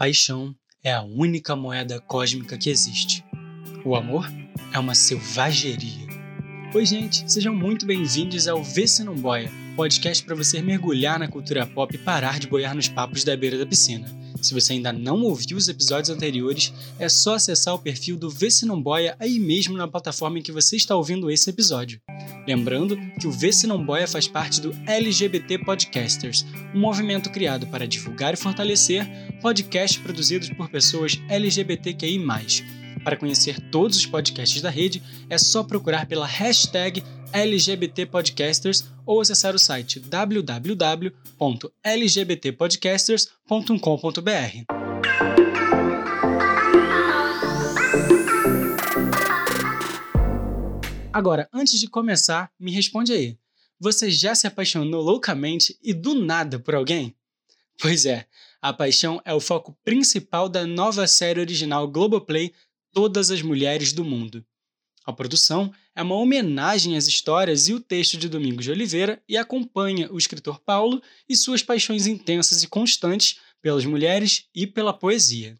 paixão é a única moeda cósmica que existe. O amor é uma selvageria. Oi, gente, sejam muito bem-vindos ao Vê Se Não Boia, podcast para você mergulhar na cultura pop e parar de boiar nos papos da beira da piscina. Se você ainda não ouviu os episódios anteriores, é só acessar o perfil do Vê Se Não Boia aí mesmo na plataforma em que você está ouvindo esse episódio. Lembrando que o Vê Se Não Boia faz parte do LGBT Podcasters, um movimento criado para divulgar e fortalecer podcasts produzidos por pessoas LGBTQI+. Para conhecer todos os podcasts da rede, é só procurar pela hashtag LGBT Podcasters ou acessar o site www.lgbtpodcasters.com.br. Agora, antes de começar, me responde aí. Você já se apaixonou loucamente e do nada por alguém? Pois é, a paixão é o foco principal da nova série original Globoplay Todas as Mulheres do Mundo. A produção é uma homenagem às histórias e o texto de Domingos de Oliveira e acompanha o escritor Paulo e suas paixões intensas e constantes pelas mulheres e pela poesia.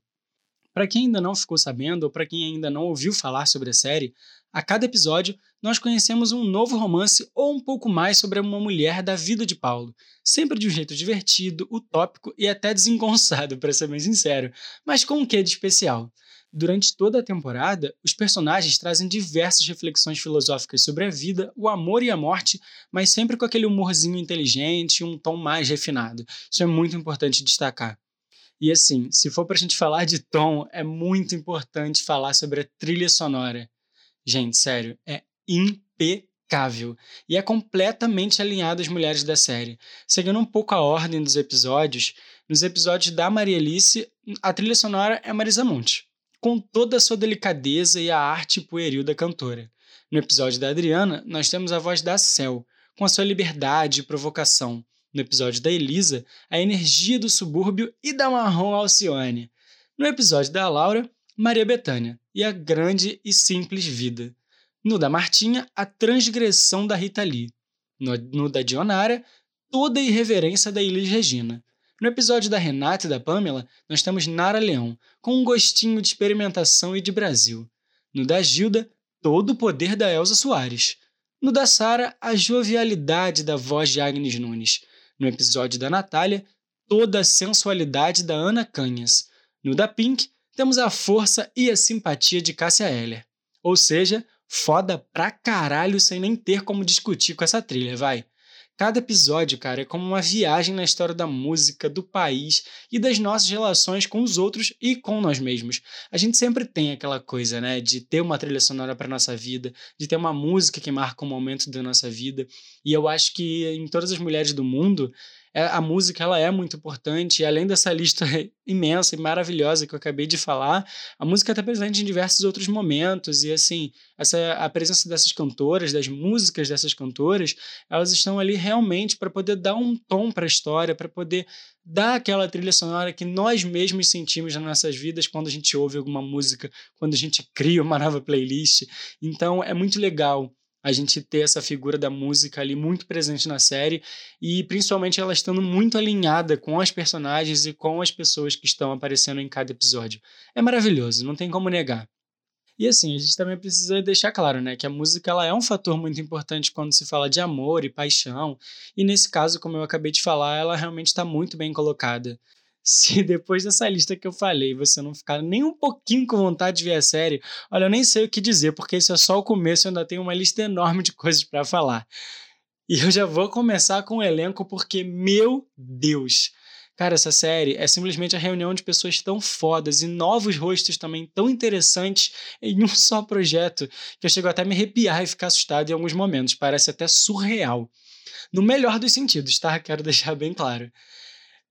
Para quem ainda não ficou sabendo ou para quem ainda não ouviu falar sobre a série, a cada episódio nós conhecemos um novo romance ou um pouco mais sobre uma mulher da vida de Paulo, sempre de um jeito divertido, utópico e até desengonçado, para ser bem sincero, mas com um quê de especial. Durante toda a temporada, os personagens trazem diversas reflexões filosóficas sobre a vida, o amor e a morte, mas sempre com aquele humorzinho inteligente e um tom mais refinado. Isso é muito importante destacar. E assim, se for para a gente falar de tom, é muito importante falar sobre a trilha sonora. Gente, sério, é impecável e é completamente alinhado às mulheres da série. Seguindo um pouco a ordem dos episódios, nos episódios da Maria Alice, a trilha sonora é Marisa Monte com toda a sua delicadeza e a arte pueril da cantora. No episódio da Adriana, nós temos a voz da Cel, com a sua liberdade e provocação. No episódio da Elisa, a energia do subúrbio e da marrom Alcione. No episódio da Laura, Maria Bethânia e a grande e simples vida. No da Martinha, a transgressão da Rita Lee. No, no da Dionara, toda a irreverência da Elis Regina. No episódio da Renata e da Pamela, nós temos Nara Leão, com um gostinho de experimentação e de Brasil. No da Gilda, todo o poder da Elza Soares. No da Sara, a jovialidade da voz de Agnes Nunes. No episódio da Natália, toda a sensualidade da Ana Canhas. No da Pink, temos a força e a simpatia de Cássia Eller. Ou seja, foda pra caralho sem nem ter como discutir com essa trilha, vai. Cada episódio, cara, é como uma viagem na história da música, do país e das nossas relações com os outros e com nós mesmos. A gente sempre tem aquela coisa, né, de ter uma trilha sonora para nossa vida, de ter uma música que marca um momento da nossa vida. E eu acho que em todas as mulheres do mundo, a música ela é muito importante, e além dessa lista imensa e maravilhosa que eu acabei de falar, a música está presente em diversos outros momentos, e assim, essa, a presença dessas cantoras, das músicas dessas cantoras, elas estão ali realmente para poder dar um tom para a história, para poder dar aquela trilha sonora que nós mesmos sentimos nas nossas vidas quando a gente ouve alguma música, quando a gente cria uma nova playlist. Então é muito legal a gente ter essa figura da música ali muito presente na série e principalmente ela estando muito alinhada com as personagens e com as pessoas que estão aparecendo em cada episódio. É maravilhoso, não tem como negar. E assim, a gente também precisa deixar claro, né, que a música ela é um fator muito importante quando se fala de amor e paixão, e nesse caso, como eu acabei de falar, ela realmente está muito bem colocada se depois dessa lista que eu falei você não ficar nem um pouquinho com vontade de ver a série, olha, eu nem sei o que dizer, porque esse é só o começo, eu ainda tenho uma lista enorme de coisas para falar. E eu já vou começar com o elenco, porque, meu Deus! Cara, essa série é simplesmente a reunião de pessoas tão fodas e novos rostos também tão interessantes em um só projeto que eu chego até a me arrepiar e ficar assustado em alguns momentos. Parece até surreal. No melhor dos sentidos, tá? Quero deixar bem claro.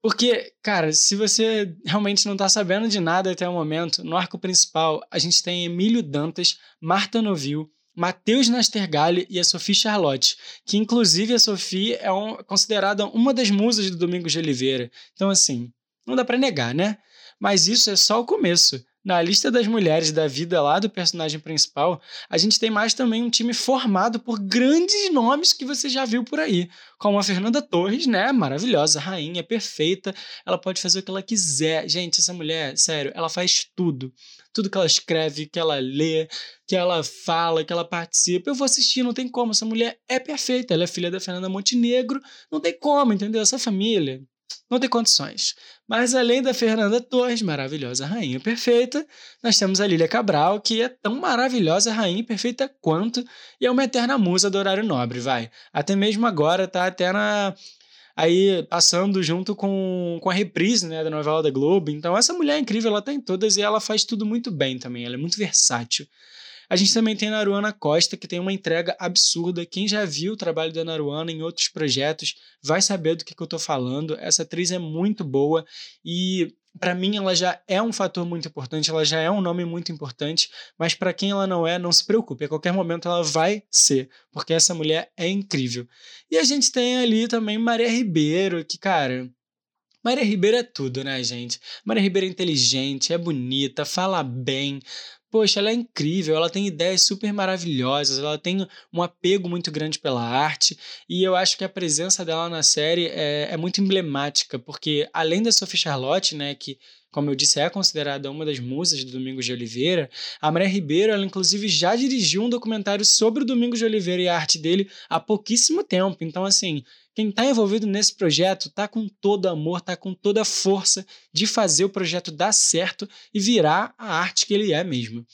Porque, cara, se você realmente não tá sabendo de nada até o momento, no arco principal a gente tem Emílio Dantas, Marta Novil, Matheus Nastergalli e a Sophie Charlotte, que inclusive a Sophie é um, considerada uma das musas do Domingos de Oliveira. Então, assim, não dá para negar, né? Mas isso é só o começo. Na lista das mulheres da vida lá do personagem principal, a gente tem mais também um time formado por grandes nomes que você já viu por aí, como a Fernanda Torres, né? Maravilhosa, rainha, perfeita. Ela pode fazer o que ela quiser. Gente, essa mulher, sério, ela faz tudo. Tudo que ela escreve, que ela lê, que ela fala, que ela participa. Eu vou assistir, não tem como. Essa mulher é perfeita. Ela é filha da Fernanda Montenegro. Não tem como, entendeu? Essa família não tem condições. Mas além da Fernanda Torres, maravilhosa rainha perfeita, nós temos a Lília Cabral, que é tão maravilhosa rainha perfeita quanto, e é uma eterna musa do horário nobre, vai. Até mesmo agora tá até na aí passando junto com, com a reprise né, da novela da Globo. Então essa mulher é incrível, ela tá em todas e ela faz tudo muito bem também, ela é muito versátil. A gente também tem a Naruana Costa, que tem uma entrega absurda. Quem já viu o trabalho da Naruana em outros projetos vai saber do que, que eu tô falando. Essa atriz é muito boa e para mim ela já é um fator muito importante, ela já é um nome muito importante, mas para quem ela não é, não se preocupe, a qualquer momento ela vai ser, porque essa mulher é incrível. E a gente tem ali também Maria Ribeiro, que cara, Maria Ribeiro é tudo, né, gente? Maria Ribeiro é inteligente, é bonita, fala bem, poxa, ela é incrível, ela tem ideias super maravilhosas, ela tem um apego muito grande pela arte, e eu acho que a presença dela na série é, é muito emblemática, porque além da Sophie Charlotte, né, que como eu disse, é considerada uma das musas do Domingos de Oliveira, a Maria Ribeiro, ela inclusive já dirigiu um documentário sobre o Domingos de Oliveira e a arte dele há pouquíssimo tempo. Então, assim, quem está envolvido nesse projeto está com todo amor, está com toda a força de fazer o projeto dar certo e virar a arte que ele é mesmo.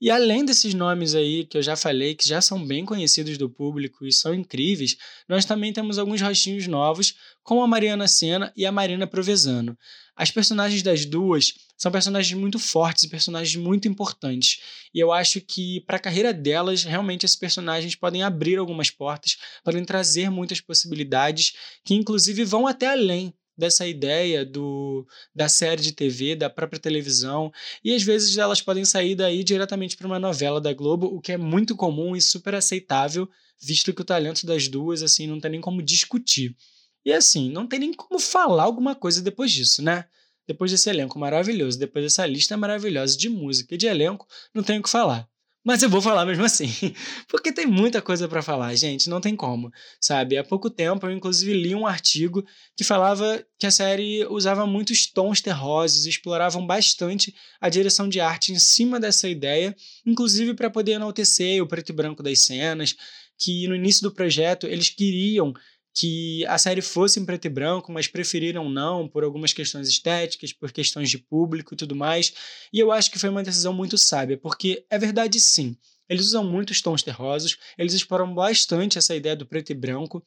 E além desses nomes aí que eu já falei, que já são bem conhecidos do público e são incríveis, nós também temos alguns rostinhos novos, como a Mariana Senna e a Marina Provesano. As personagens das duas são personagens muito fortes personagens muito importantes. E eu acho que para a carreira delas, realmente esses personagens podem abrir algumas portas, podem trazer muitas possibilidades que inclusive vão até além dessa ideia do, da série de TV, da própria televisão, e às vezes elas podem sair daí diretamente para uma novela da Globo, o que é muito comum e super aceitável, visto que o talento das duas assim não tem nem como discutir. E assim, não tem nem como falar alguma coisa depois disso, né? Depois desse elenco maravilhoso, depois dessa lista maravilhosa de música e de elenco, não tenho o que falar. Mas eu vou falar mesmo assim, porque tem muita coisa para falar, gente, não tem como, sabe? Há pouco tempo eu inclusive li um artigo que falava que a série usava muitos tons terrosos exploravam bastante a direção de arte em cima dessa ideia, inclusive para poder enaltecer o preto e branco das cenas, que no início do projeto eles queriam que a série fosse em preto e branco, mas preferiram não por algumas questões estéticas, por questões de público e tudo mais. E eu acho que foi uma decisão muito sábia, porque é verdade sim. Eles usam muitos tons terrosos, eles exploram bastante essa ideia do preto e branco,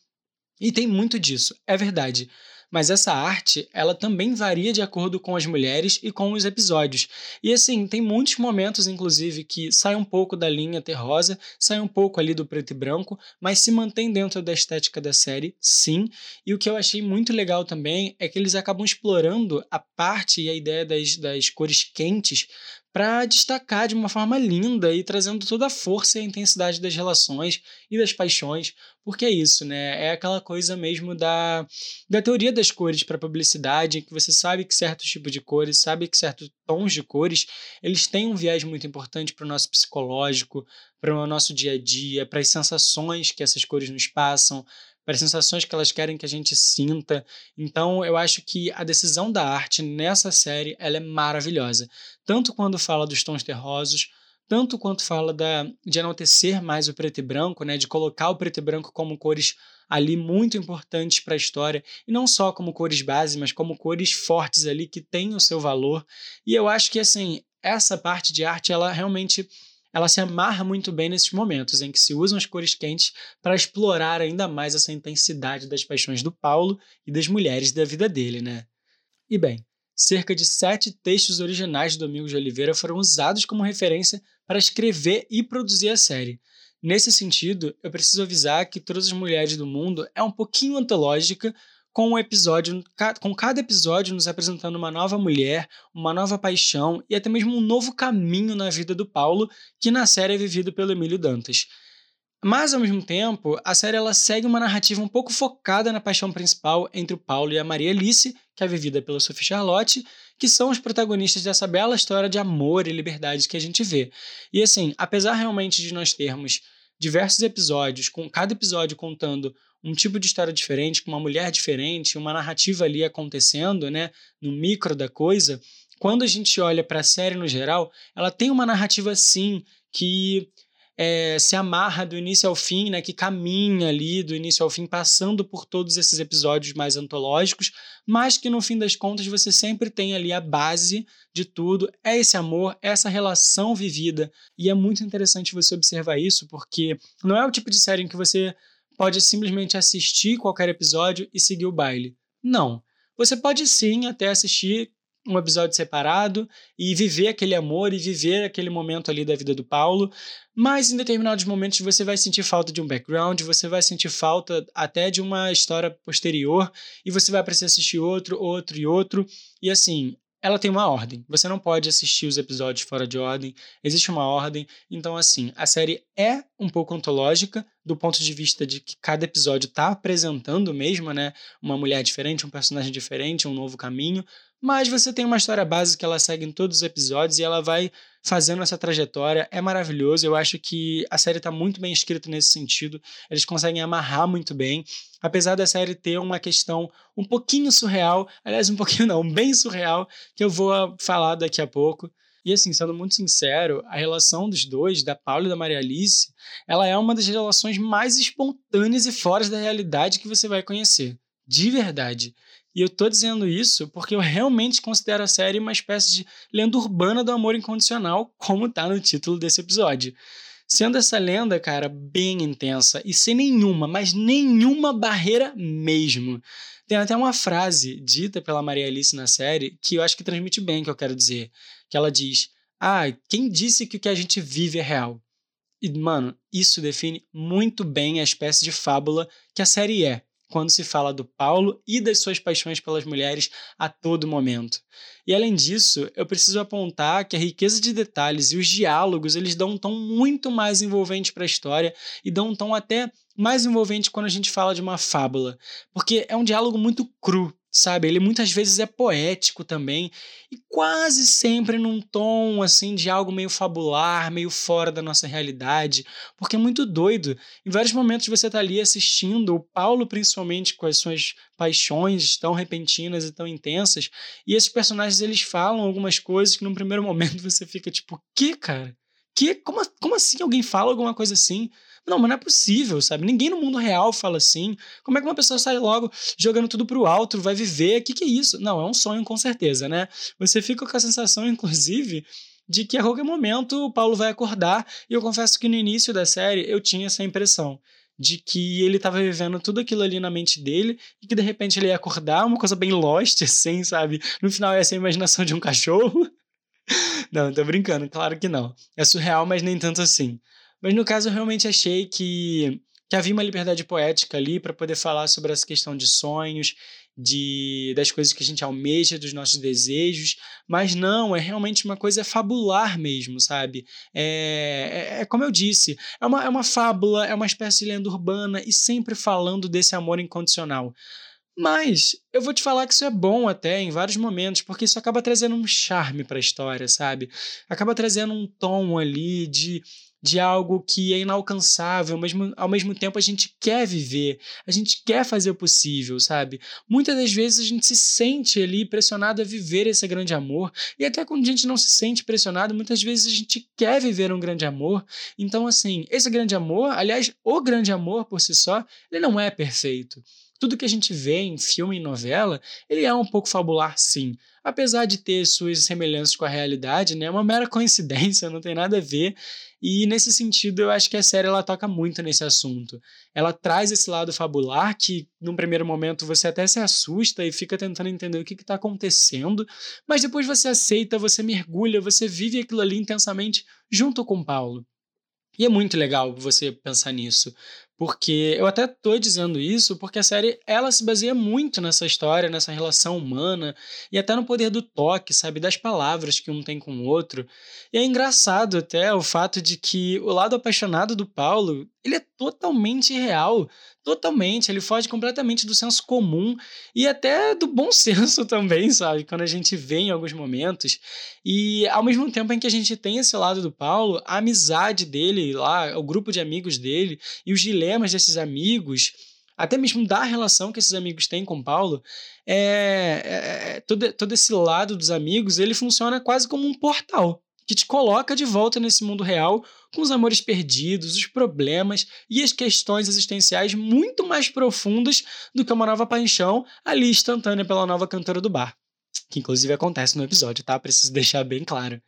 e tem muito disso, é verdade mas essa arte, ela também varia de acordo com as mulheres e com os episódios. E assim, tem muitos momentos, inclusive, que sai um pouco da linha terrosa, sai um pouco ali do preto e branco, mas se mantém dentro da estética da série, sim. E o que eu achei muito legal também é que eles acabam explorando a parte e a ideia das, das cores quentes para destacar de uma forma linda e trazendo toda a força e a intensidade das relações e das paixões, porque é isso, né? É aquela coisa mesmo da, da teoria das cores para publicidade, que você sabe que certos tipos de cores, sabe que certos tons de cores, eles têm um viés muito importante para o nosso psicológico, para o nosso dia a dia, para as sensações que essas cores nos passam, para as sensações que elas querem que a gente sinta. Então, eu acho que a decisão da arte nessa série ela é maravilhosa. Tanto quando fala dos tons terrosos, tanto quanto fala da, de enaltecer mais o preto e branco, né, de colocar o preto e branco como cores ali muito importantes para a história, e não só como cores base, mas como cores fortes ali que têm o seu valor. E eu acho que assim, essa parte de arte ela realmente ela se amarra muito bem nesses momentos em que se usam as cores quentes para explorar ainda mais essa intensidade das paixões do Paulo e das mulheres da vida dele, né? E bem, cerca de sete textos originais de Domingos de Oliveira foram usados como referência para escrever e produzir a série. Nesse sentido, eu preciso avisar que Todas as Mulheres do Mundo é um pouquinho antológica, com um episódio, com cada episódio nos apresentando uma nova mulher, uma nova paixão e até mesmo um novo caminho na vida do Paulo, que na série é vivido pelo Emílio Dantas. Mas, ao mesmo tempo, a série ela segue uma narrativa um pouco focada na paixão principal entre o Paulo e a Maria Alice, que é vivida pela Sophie Charlotte, que são os protagonistas dessa bela história de amor e liberdade que a gente vê. E assim, apesar realmente de nós termos diversos episódios, com cada episódio contando um tipo de história diferente, com uma mulher diferente, uma narrativa ali acontecendo, né, no micro da coisa, quando a gente olha para a série no geral, ela tem uma narrativa sim que é, se amarra do início ao fim, né, que caminha ali do início ao fim, passando por todos esses episódios mais antológicos, mas que no fim das contas você sempre tem ali a base de tudo, é esse amor, essa relação vivida. E é muito interessante você observar isso, porque não é o tipo de série em que você pode simplesmente assistir qualquer episódio e seguir o baile. Não. Você pode sim até assistir um episódio separado e viver aquele amor e viver aquele momento ali da vida do Paulo, mas em determinados momentos você vai sentir falta de um background, você vai sentir falta até de uma história posterior e você vai precisar assistir outro, outro e outro. E assim, ela tem uma ordem. Você não pode assistir os episódios fora de ordem. Existe uma ordem. Então, assim, a série é um pouco ontológica, do ponto de vista de que cada episódio está apresentando mesmo, né? Uma mulher diferente, um personagem diferente, um novo caminho. Mas você tem uma história básica que ela segue em todos os episódios e ela vai fazendo essa trajetória. É maravilhoso. Eu acho que a série está muito bem escrita nesse sentido. Eles conseguem amarrar muito bem. Apesar da série ter uma questão um pouquinho surreal, aliás, um pouquinho não, bem surreal, que eu vou falar daqui a pouco. E assim, sendo muito sincero, a relação dos dois, da Paula e da Maria Alice, ela é uma das relações mais espontâneas e fora da realidade que você vai conhecer. De verdade. E eu tô dizendo isso porque eu realmente considero a série uma espécie de lenda urbana do amor incondicional, como tá no título desse episódio. Sendo essa lenda, cara, bem intensa e sem nenhuma, mas nenhuma barreira mesmo. Tem até uma frase dita pela Maria Alice na série que eu acho que transmite bem o que eu quero dizer. Que ela diz: Ah, quem disse que o que a gente vive é real? E, mano, isso define muito bem a espécie de fábula que a série é quando se fala do Paulo e das suas paixões pelas mulheres a todo momento. E além disso, eu preciso apontar que a riqueza de detalhes e os diálogos, eles dão um tom muito mais envolvente para a história e dão um tom até mais envolvente quando a gente fala de uma fábula, porque é um diálogo muito cru, sabe? Ele muitas vezes é poético também e quase sempre num tom assim de algo meio fabular, meio fora da nossa realidade, porque é muito doido. Em vários momentos você tá ali assistindo o Paulo principalmente com as suas paixões tão repentinas e tão intensas, e esses personagens eles falam algumas coisas que num primeiro momento você fica tipo, que, cara? Que? Como, como assim alguém fala alguma coisa assim? Não, mas não é possível, sabe? Ninguém no mundo real fala assim. Como é que uma pessoa sai logo jogando tudo pro alto, vai viver? O que, que é isso? Não, é um sonho com certeza, né? Você fica com a sensação, inclusive, de que a qualquer momento o Paulo vai acordar. E eu confesso que no início da série eu tinha essa impressão de que ele estava vivendo tudo aquilo ali na mente dele e que de repente ele ia acordar, uma coisa bem lost, assim, sabe? No final ia ser a imaginação de um cachorro. não, tô brincando, claro que não. É surreal, mas nem tanto assim. Mas no caso, eu realmente achei que, que havia uma liberdade poética ali para poder falar sobre essa questão de sonhos, de das coisas que a gente almeja, dos nossos desejos, mas não, é realmente uma coisa fabular mesmo, sabe? É, é, é, como eu disse, é uma, é uma fábula, é uma espécie de lenda urbana e sempre falando desse amor incondicional. Mas eu vou te falar que isso é bom até em vários momentos, porque isso acaba trazendo um charme para a história, sabe? Acaba trazendo um tom ali de de algo que é inalcançável, mas ao mesmo tempo a gente quer viver, a gente quer fazer o possível, sabe? Muitas das vezes a gente se sente ali pressionado a viver esse grande amor, e até quando a gente não se sente pressionado, muitas vezes a gente quer viver um grande amor. Então, assim, esse grande amor, aliás, o grande amor por si só, ele não é perfeito. Tudo que a gente vê em filme e novela, ele é um pouco fabular, sim. Apesar de ter suas semelhanças com a realidade, né? É uma mera coincidência, não tem nada a ver. E nesse sentido, eu acho que a série ela toca muito nesse assunto. Ela traz esse lado fabular que, num primeiro momento, você até se assusta e fica tentando entender o que está acontecendo, mas depois você aceita, você mergulha, você vive aquilo ali intensamente junto com Paulo. E é muito legal você pensar nisso, Porque eu até tô dizendo isso porque a série ela se baseia muito nessa história, nessa relação humana e até no poder do toque, sabe, das palavras que um tem com o outro. E é engraçado até o fato de que o lado apaixonado do Paulo, ele é totalmente real, totalmente, ele foge completamente do senso comum e até do bom senso também, sabe? Quando a gente vê em alguns momentos. E ao mesmo tempo em que a gente tem esse lado do Paulo, a amizade dele lá, o grupo de amigos dele e os desses amigos, até mesmo da relação que esses amigos têm com Paulo, é, é, é todo, todo esse lado dos amigos, ele funciona quase como um portal que te coloca de volta nesse mundo real com os amores perdidos, os problemas e as questões existenciais muito mais profundas do que uma nova paixão ali instantânea pela nova cantora do bar. Que inclusive acontece no episódio, tá? Preciso deixar bem claro.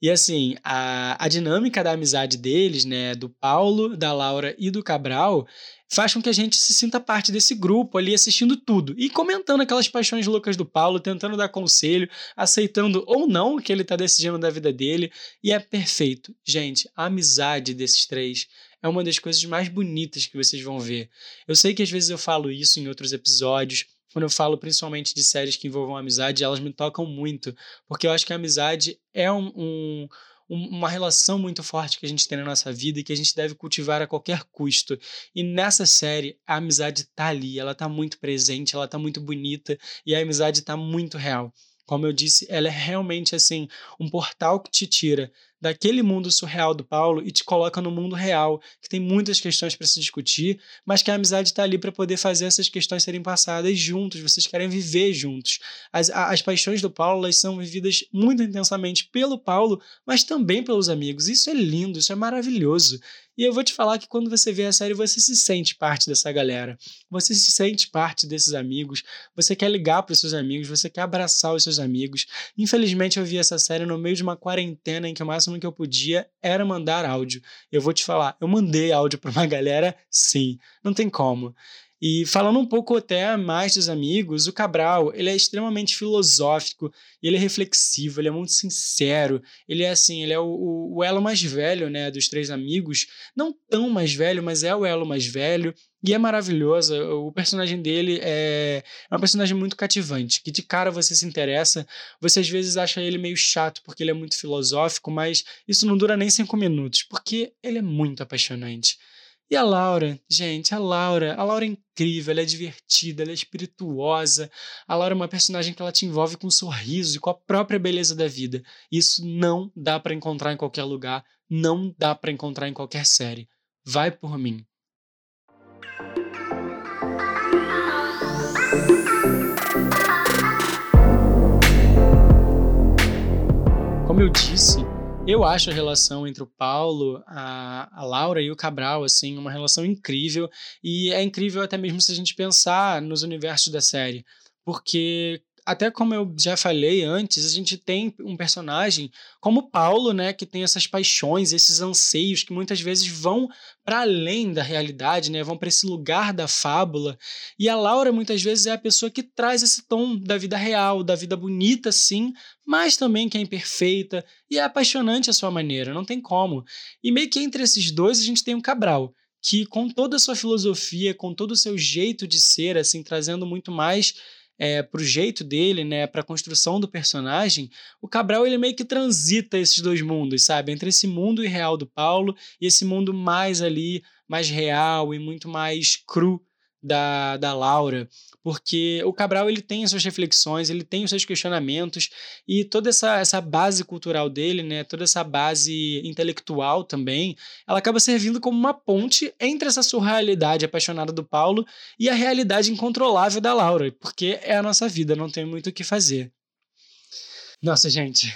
E assim, a, a dinâmica da amizade deles, né, do Paulo, da Laura e do Cabral, faz com que a gente se sinta parte desse grupo ali assistindo tudo e comentando aquelas paixões loucas do Paulo, tentando dar conselho, aceitando ou não o que ele está decidindo da vida dele. E é perfeito. Gente, a amizade desses três é uma das coisas mais bonitas que vocês vão ver. Eu sei que às vezes eu falo isso em outros episódios, quando eu falo principalmente de séries que envolvam amizade, elas me tocam muito, porque eu acho que a amizade é um, um uma relação muito forte que a gente tem na nossa vida e que a gente deve cultivar a qualquer custo. E nessa série, a amizade tá ali, ela tá muito presente, ela tá muito bonita e a amizade tá muito real. Como eu disse, ela é realmente assim um portal que te tira daquele mundo surreal do Paulo e te coloca no mundo real, que tem muitas questões para se discutir, mas que a amizade está ali para poder fazer essas questões serem passadas juntos, vocês querem viver juntos. As, as paixões do Paulo elas são vividas muito intensamente pelo Paulo, mas também pelos amigos. Isso é lindo, isso é maravilhoso. E eu vou te falar que quando você vê a série, você se sente parte dessa galera. Você se sente parte desses amigos. Você quer ligar para os seus amigos, você quer abraçar os seus amigos. Infelizmente, eu vi essa série no meio de uma quarentena em que o máximo que eu podia era mandar áudio. Eu vou te falar, eu mandei áudio para uma galera, sim. Não tem como. E falando um pouco até mais dos amigos, o Cabral, ele é extremamente filosófico, ele é reflexivo, ele é muito sincero, ele é assim, ele é o, o, elo mais velho, né, dos três amigos, não tão mais velho, mas é o elo mais velho, e é maravilhoso, o personagem dele é, é um personagem muito cativante, que de cara você se interessa, você às vezes acha ele meio chato porque ele é muito filosófico, mas isso não dura nem cinco minutos, porque ele é muito apaixonante. E a Laura, gente, a Laura, a Laura é incrível, ela é divertida, ela é espirituosa. A Laura é uma personagem que ela te envolve com um sorriso e com a própria beleza da vida. Isso não dá para encontrar em qualquer lugar, não dá para encontrar em qualquer série. Vai por mim. Como eu disse, eu acho a relação entre o Paulo, a, a Laura e o Cabral, assim, uma relação incrível. E é incrível até mesmo se a gente pensar nos universos da série. Porque até como eu já falei antes, a gente tem um personagem como Paulo, né, que tem essas paixões, esses anseios que muitas vezes vão para além da realidade, né, vão para esse lugar da fábula. E a Laura muitas vezes é a pessoa que traz esse tom da vida real, da vida bonita sim, mas também que é imperfeita e é apaixonante à sua maneira, não tem como. E meio que entre esses dois a gente tem um Cabral, que com toda a sua filosofia, com todo o seu jeito de ser, assim, trazendo muito mais é, para o jeito dele, né, para a construção do personagem, o Cabral ele meio que transita esses dois mundos, sabe, entre esse mundo irreal do Paulo e esse mundo mais ali, mais real e muito mais cru da, da Laura, porque o Cabral ele tem as suas reflexões, ele tem os seus questionamentos e toda essa, essa base cultural dele, né, toda essa base intelectual também, ela acaba servindo como uma ponte entre essa surrealidade apaixonada do Paulo e a realidade incontrolável da Laura, porque é a nossa vida, não tem muito o que fazer. Nossa, gente,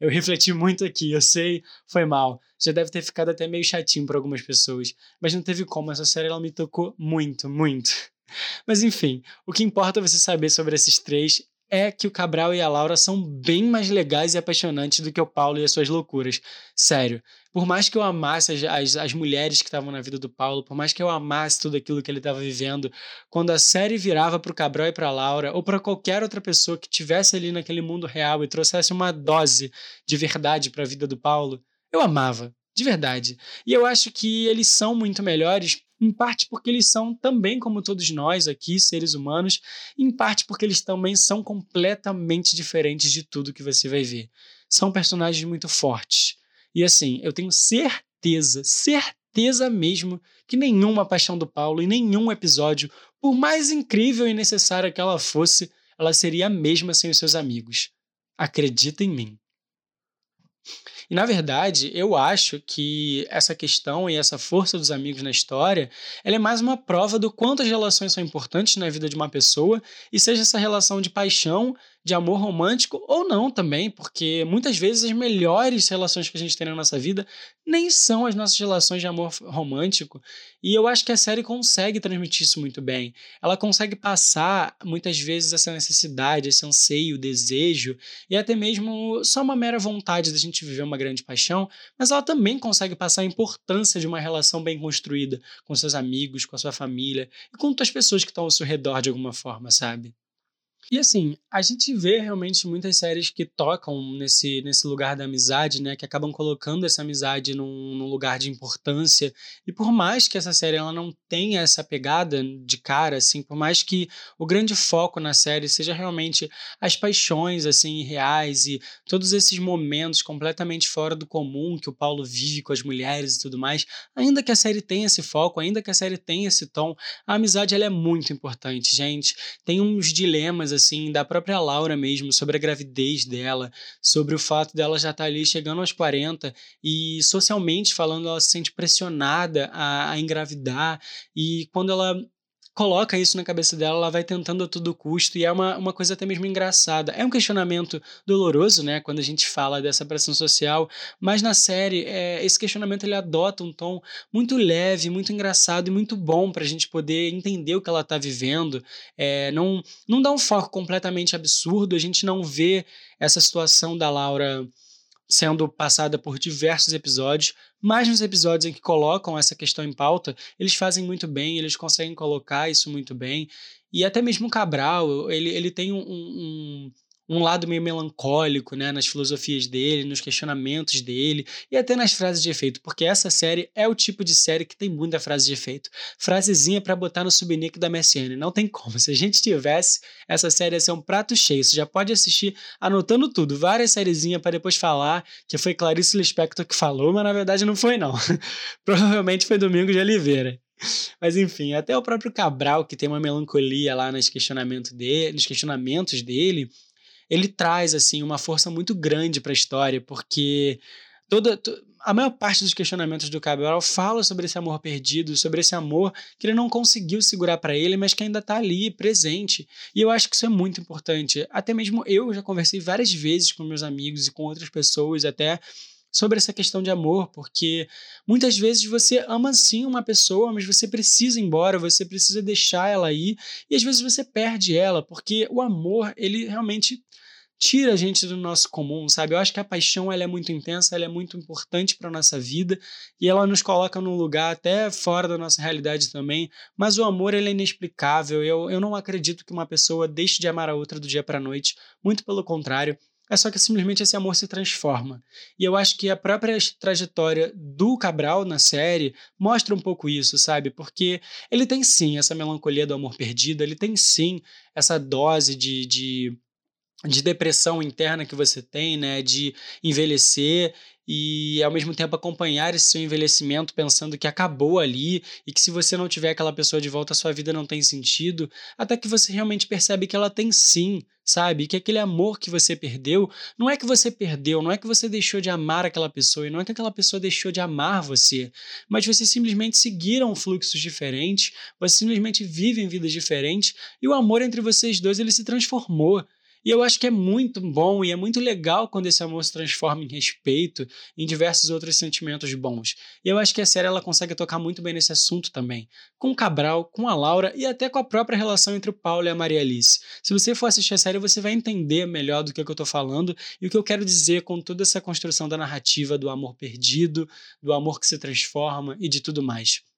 eu refleti muito aqui, eu sei, foi mal já deve ter ficado até meio chatinho para algumas pessoas. Mas não teve como, essa série ela me tocou muito, muito. Mas enfim, o que importa é você saber sobre esses três é que o Cabral e a Laura são bem mais legais e apaixonantes do que o Paulo e as suas loucuras. Sério. Por mais que eu amasse as, as, as mulheres que estavam na vida do Paulo, por mais que eu amasse tudo aquilo que ele estava vivendo, quando a série virava para o Cabral e para a Laura, ou para qualquer outra pessoa que tivesse ali naquele mundo real e trouxesse uma dose de verdade para a vida do Paulo, eu amava, de verdade. E eu acho que eles são muito melhores em parte porque eles são também como todos nós aqui, seres humanos, em parte porque eles também são completamente diferentes de tudo que você vai ver. São personagens muito fortes. E assim, eu tenho certeza, certeza mesmo que nenhuma paixão do Paulo em nenhum episódio, por mais incrível e necessária que ela fosse, ela seria a mesma sem os seus amigos. Acredita em mim. E na verdade, eu acho que essa questão e essa força dos amigos na história, ela é mais uma prova do quanto as relações são importantes na vida de uma pessoa, e seja essa relação de paixão, de amor romântico ou não também, porque muitas vezes as melhores relações que a gente tem na nossa vida nem são as nossas relações de amor romântico. E eu acho que a série consegue transmitir isso muito bem. Ela consegue passar muitas vezes essa necessidade, esse anseio, desejo e até mesmo só uma mera vontade da gente viver uma grande paixão, mas ela também consegue passar a importância de uma relação bem construída com seus amigos, com a sua família e com outras pessoas que estão ao seu redor de alguma forma, sabe? E assim, a gente vê realmente muitas séries que tocam nesse, nesse lugar da amizade, né? Que acabam colocando essa amizade num, num, lugar de importância. E por mais que essa série ela não tenha essa pegada de cara, assim, por mais que o grande foco na série seja realmente as paixões, assim, reais e todos esses momentos completamente fora do comum que o Paulo vive com as mulheres e tudo mais, ainda que a série tenha esse foco, ainda que a série tenha esse tom, a amizade ela é muito importante, gente. Tem uns dilemas, assim, da própria Laura mesmo, sobre a gravidez dela, sobre o fato dela já estar tá ali chegando aos 40 e socialmente falando, ela se sente pressionada a, a engravidar e quando ela coloca isso na cabeça dela, ela vai tentando a todo custo, e é uma, uma coisa até mesmo engraçada. É um questionamento doloroso, né, quando a gente fala dessa pressão social, mas na série, é, esse questionamento ele adota um tom muito leve, muito engraçado e muito bom para a gente poder entender o que ela está vivendo. É, não, não dá um foco completamente absurdo, a gente não vê essa situação da Laura sendo passada por diversos episódios, mas nos episódios em que colocam essa questão em pauta, eles fazem muito bem, eles conseguem colocar isso muito bem. E até mesmo Cabral, ele, ele tem um, um, um lado meio melancólico, né, nas filosofias dele, nos questionamentos dele e até nas frases de efeito, porque essa série é o tipo de série que tem muita frase de efeito. Frasezinha para botar no subnick da MSN, não tem como. Se a gente tivesse, essa série ia ser um prato cheio. Você já pode assistir anotando tudo, várias sériezinhas para depois falar que foi Clarice Lispector que falou, mas na verdade não foi não. Provavelmente foi Domingo de Oliveira. Mas enfim, até o próprio Cabral, que tem uma melancolia lá nos, questionamento dele, nos questionamentos dele, ele traz assim uma força muito grande para a história, porque toda a maior parte dos questionamentos do Cabral fala sobre esse amor perdido, sobre esse amor que ele não conseguiu segurar para ele, mas que ainda está ali, presente. E eu acho que isso é muito importante. Até mesmo eu já conversei várias vezes com meus amigos e com outras pessoas, até sobre essa questão de amor, porque muitas vezes você ama sim uma pessoa, mas você precisa ir embora, você precisa deixar ela ir, e às vezes você perde ela, porque o amor, ele realmente tira a gente do nosso comum, sabe? Eu acho que a paixão ela é muito intensa, ela é muito importante para nossa vida e ela nos coloca num lugar até fora da nossa realidade também. Mas o amor ele é inexplicável. Eu, eu não acredito que uma pessoa deixe de amar a outra do dia para noite. Muito pelo contrário. É só que simplesmente esse amor se transforma. E eu acho que a própria trajetória do Cabral na série mostra um pouco isso, sabe? Porque ele tem sim essa melancolia do amor perdido, ele tem sim essa dose de, de de depressão interna que você tem, né, de envelhecer e ao mesmo tempo acompanhar esse seu envelhecimento pensando que acabou ali e que se você não tiver aquela pessoa de volta, a sua vida não tem sentido, até que você realmente percebe que ela tem sim, sabe? Que aquele amor que você perdeu, não é que você perdeu, não é que você deixou de amar aquela pessoa e não é que aquela pessoa deixou de amar você, mas vocês simplesmente seguiram fluxos diferentes, vocês simplesmente vivem vidas diferentes e o amor entre vocês dois ele se transformou. E eu acho que é muito bom e é muito legal quando esse amor se transforma em respeito, em diversos outros sentimentos bons. E eu acho que a série ela consegue tocar muito bem nesse assunto também, com o Cabral, com a Laura e até com a própria relação entre o Paulo e a Maria Alice. Se você for assistir a série, você vai entender melhor do que, é que eu estou falando e o que eu quero dizer com toda essa construção da narrativa do amor perdido, do amor que se transforma e de tudo mais.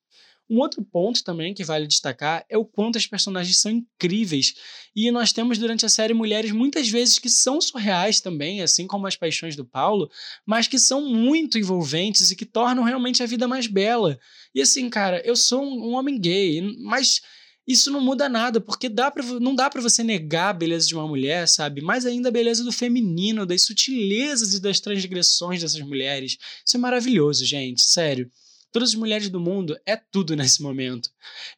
Um outro ponto também que vale destacar é o quanto as personagens são incríveis. E nós temos durante a série mulheres muitas vezes que são surreais também, assim como as paixões do Paulo, mas que são muito envolventes e que tornam realmente a vida mais bela. E assim, cara, eu sou um, homem gay, mas isso não muda nada, porque dá pra, não dá para você negar a beleza de uma mulher, sabe? Mais ainda a beleza do feminino, das sutilezas e das transgressões dessas mulheres. Isso é maravilhoso, gente, sério. Todas as mulheres do mundo é tudo nesse momento.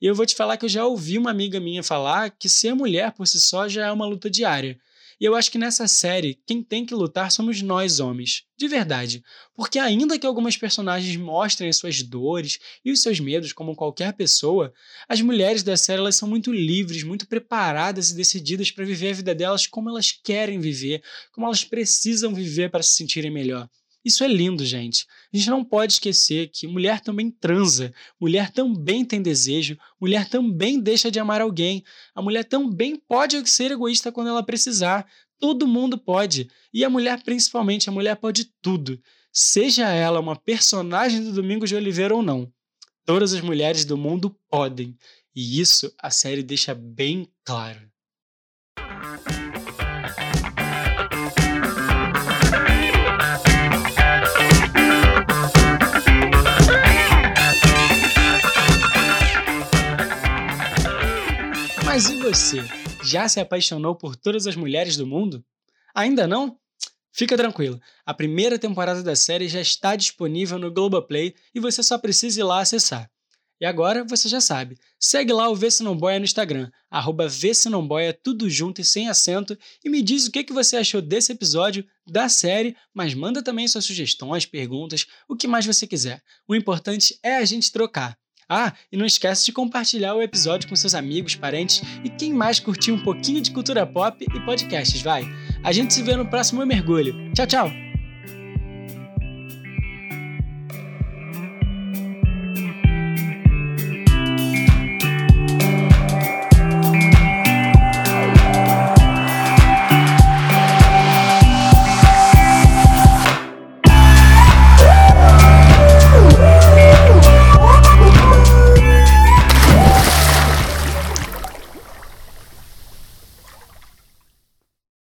E eu vou te falar que eu já ouvi uma amiga minha falar que ser mulher por si só já é uma luta diária. E eu acho que nessa série, quem tem que lutar somos nós, homens. De verdade. Porque, ainda que algumas personagens mostrem as suas dores e os seus medos como qualquer pessoa, as mulheres da série elas são muito livres, muito preparadas e decididas para viver a vida delas como elas querem viver, como elas precisam viver para se sentirem melhor. Isso é lindo, gente. A gente não pode esquecer que mulher também transa, mulher também tem desejo, mulher também deixa de amar alguém, a mulher também pode ser egoísta quando ela precisar. Todo mundo pode. E a mulher, principalmente, a mulher pode tudo. Seja ela uma personagem do Domingos de Oliveira ou não. Todas as mulheres do mundo podem. E isso a série deixa bem claro. Mas e você? Já se apaixonou por todas as mulheres do mundo? Ainda não? Fica tranquilo, a primeira temporada da série já está disponível no Globoplay e você só precisa ir lá acessar. E agora você já sabe, segue lá o Vê Se Não Boia no Instagram, arroba Vê Se Não Boia, tudo junto e sem acento, e me diz o que, que você achou desse episódio, da série, mas manda também suas sugestões, perguntas, o que mais você quiser. O importante é a gente trocar. Ah, e não esquece de compartilhar o episódio com seus amigos, parentes e quem mais curtiu um pouquinho de cultura pop e podcasts, vai. A gente se vê no próximo mergulho. Tchau, tchau!